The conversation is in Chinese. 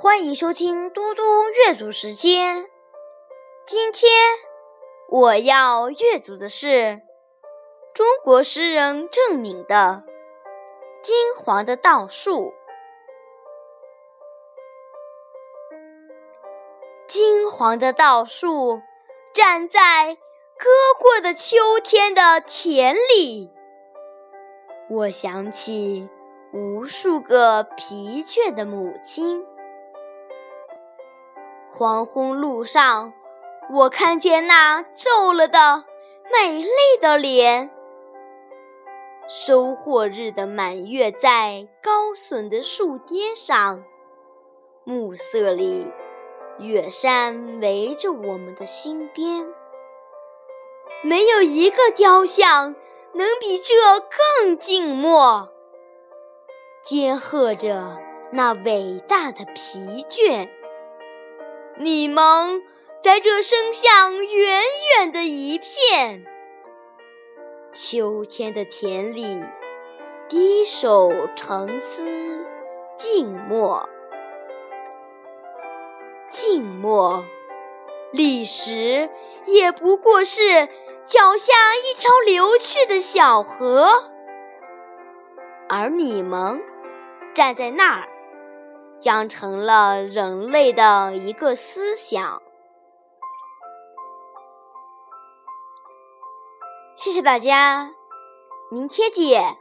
欢迎收听嘟嘟阅读时间。今天我要阅读的是中国诗人郑敏的《金黄的稻树》。金黄的稻树站在割过的秋天的田里，我想起无数个疲倦的母亲。黄昏路上，我看见那皱了的美丽的脸。收获日的满月在高耸的树巅上，暮色里，远山围着我们的心边。没有一个雕像能比这更静默，兼和着那伟大的疲倦。你们在这伸向远远的一片秋天的田里，低首沉思，静默，静默。历史也不过是脚下一条流去的小河，而你们站在那儿。将成了人类的一个思想。谢谢大家，明天见。